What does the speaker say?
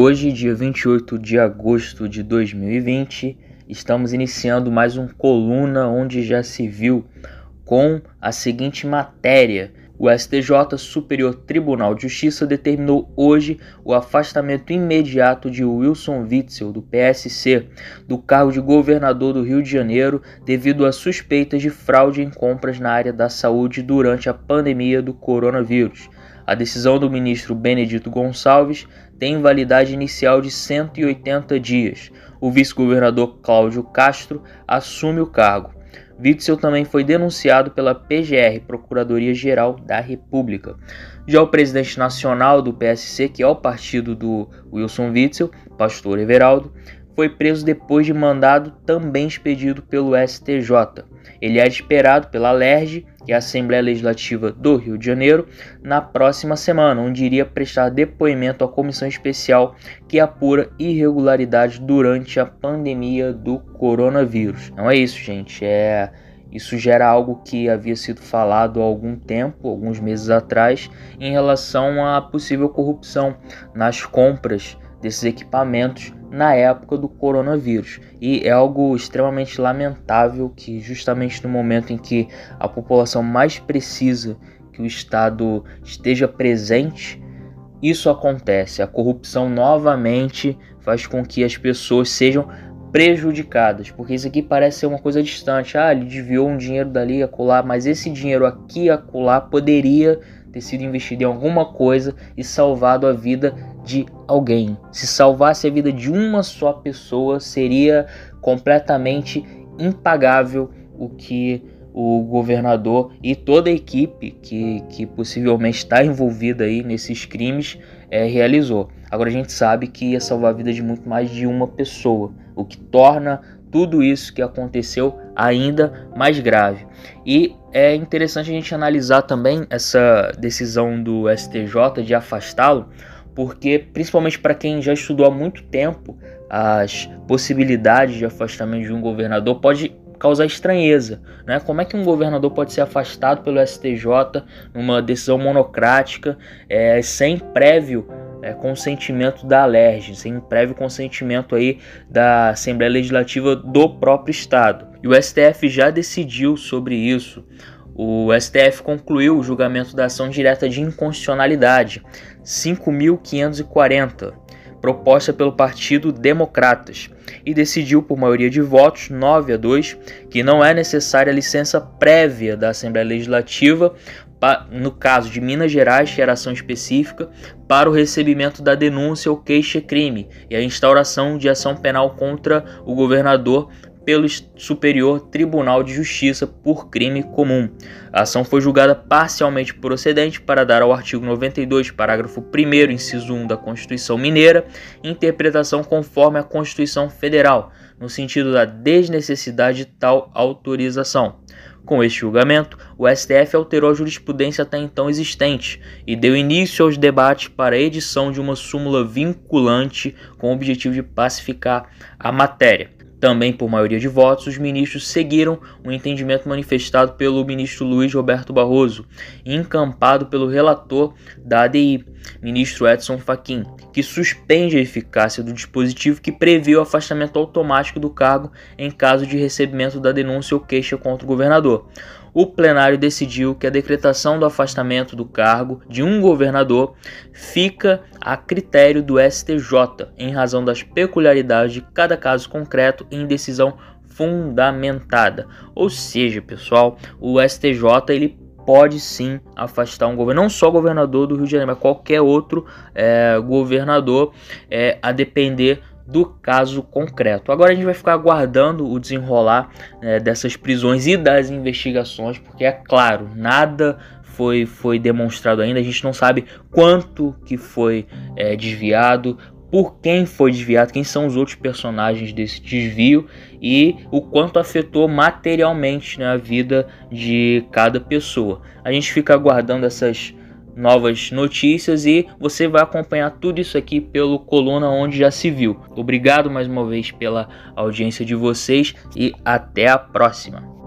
Hoje, dia 28 de agosto de 2020, estamos iniciando mais um coluna onde já se viu com a seguinte matéria: o STJ Superior Tribunal de Justiça determinou hoje o afastamento imediato de Wilson Witzel, do PSC, do cargo de governador do Rio de Janeiro devido a suspeitas de fraude em compras na área da saúde durante a pandemia do coronavírus. A decisão do ministro Benedito Gonçalves tem validade inicial de 180 dias. O vice-governador Cláudio Castro assume o cargo. Witzel também foi denunciado pela PGR, Procuradoria-Geral da República. Já o presidente nacional do PSC, que é o partido do Wilson Witzel, pastor Everaldo, foi preso depois de mandado também expedido pelo STJ. Ele é esperado pela LERJ, que é a Assembleia Legislativa do Rio de Janeiro, na próxima semana, onde iria prestar depoimento à comissão especial que apura irregularidades durante a pandemia do coronavírus. Não é isso, gente. É isso gera algo que havia sido falado há algum tempo, alguns meses atrás, em relação à possível corrupção nas compras desses equipamentos na época do coronavírus. E é algo extremamente lamentável que, justamente no momento em que a população mais precisa que o Estado esteja presente, isso acontece. A corrupção novamente faz com que as pessoas sejam prejudicadas, porque isso aqui parece ser uma coisa distante. Ah, ele desviou um dinheiro dali a colar, mas esse dinheiro aqui a colar poderia ter sido investido em alguma coisa e salvado a vida de alguém. Se salvasse a vida de uma só pessoa, seria completamente impagável o que o governador e toda a equipe que, que possivelmente está envolvida aí nesses crimes é, realizou. Agora a gente sabe que ia salvar a vida de muito mais de uma pessoa, o que torna tudo isso que aconteceu ainda mais grave. E é interessante a gente analisar também essa decisão do STJ de afastá-lo, porque principalmente para quem já estudou há muito tempo as possibilidades de afastamento de um governador pode causar estranheza, né? Como é que um governador pode ser afastado pelo STJ numa decisão monocrática é, sem prévio é, consentimento da Alerj, sem prévio consentimento aí da Assembleia Legislativa do próprio Estado. E o STF já decidiu sobre isso. O STF concluiu o julgamento da ação direta de inconstitucionalidade 5540, proposta pelo Partido Democratas, e decidiu por maioria de votos 9 a 2 que não é necessária licença prévia da Assembleia Legislativa no caso de Minas Gerais, geração específica, para o recebimento da denúncia ou queixa-crime e a instauração de ação penal contra o governador pelo Superior Tribunal de Justiça por crime comum. A ação foi julgada parcialmente procedente para dar ao artigo 92, parágrafo 1 inciso 1 da Constituição Mineira, interpretação conforme a Constituição Federal, no sentido da desnecessidade de tal autorização. Com este julgamento, o STF alterou a jurisprudência até então existente e deu início aos debates para a edição de uma súmula vinculante com o objetivo de pacificar a matéria. Também por maioria de votos, os ministros seguiram o entendimento manifestado pelo ministro Luiz Roberto Barroso encampado pelo relator da ADI, ministro Edson Fachin, que suspende a eficácia do dispositivo que prevê o afastamento automático do cargo em caso de recebimento da denúncia ou queixa contra o governador o plenário decidiu que a decretação do afastamento do cargo de um governador fica a critério do STJ, em razão das peculiaridades de cada caso concreto em decisão fundamentada. Ou seja, pessoal, o STJ ele pode sim afastar um governo, não só governador do Rio de Janeiro, mas qualquer outro é, governador, é, a depender do caso concreto. Agora a gente vai ficar aguardando o desenrolar né, dessas prisões e das investigações, porque é claro, nada foi, foi demonstrado ainda, a gente não sabe quanto que foi é, desviado, por quem foi desviado, quem são os outros personagens desse desvio e o quanto afetou materialmente né, a vida de cada pessoa. A gente fica aguardando essas novas notícias e você vai acompanhar tudo isso aqui pelo Coluna Onde Já Se Viu. Obrigado mais uma vez pela audiência de vocês e até a próxima.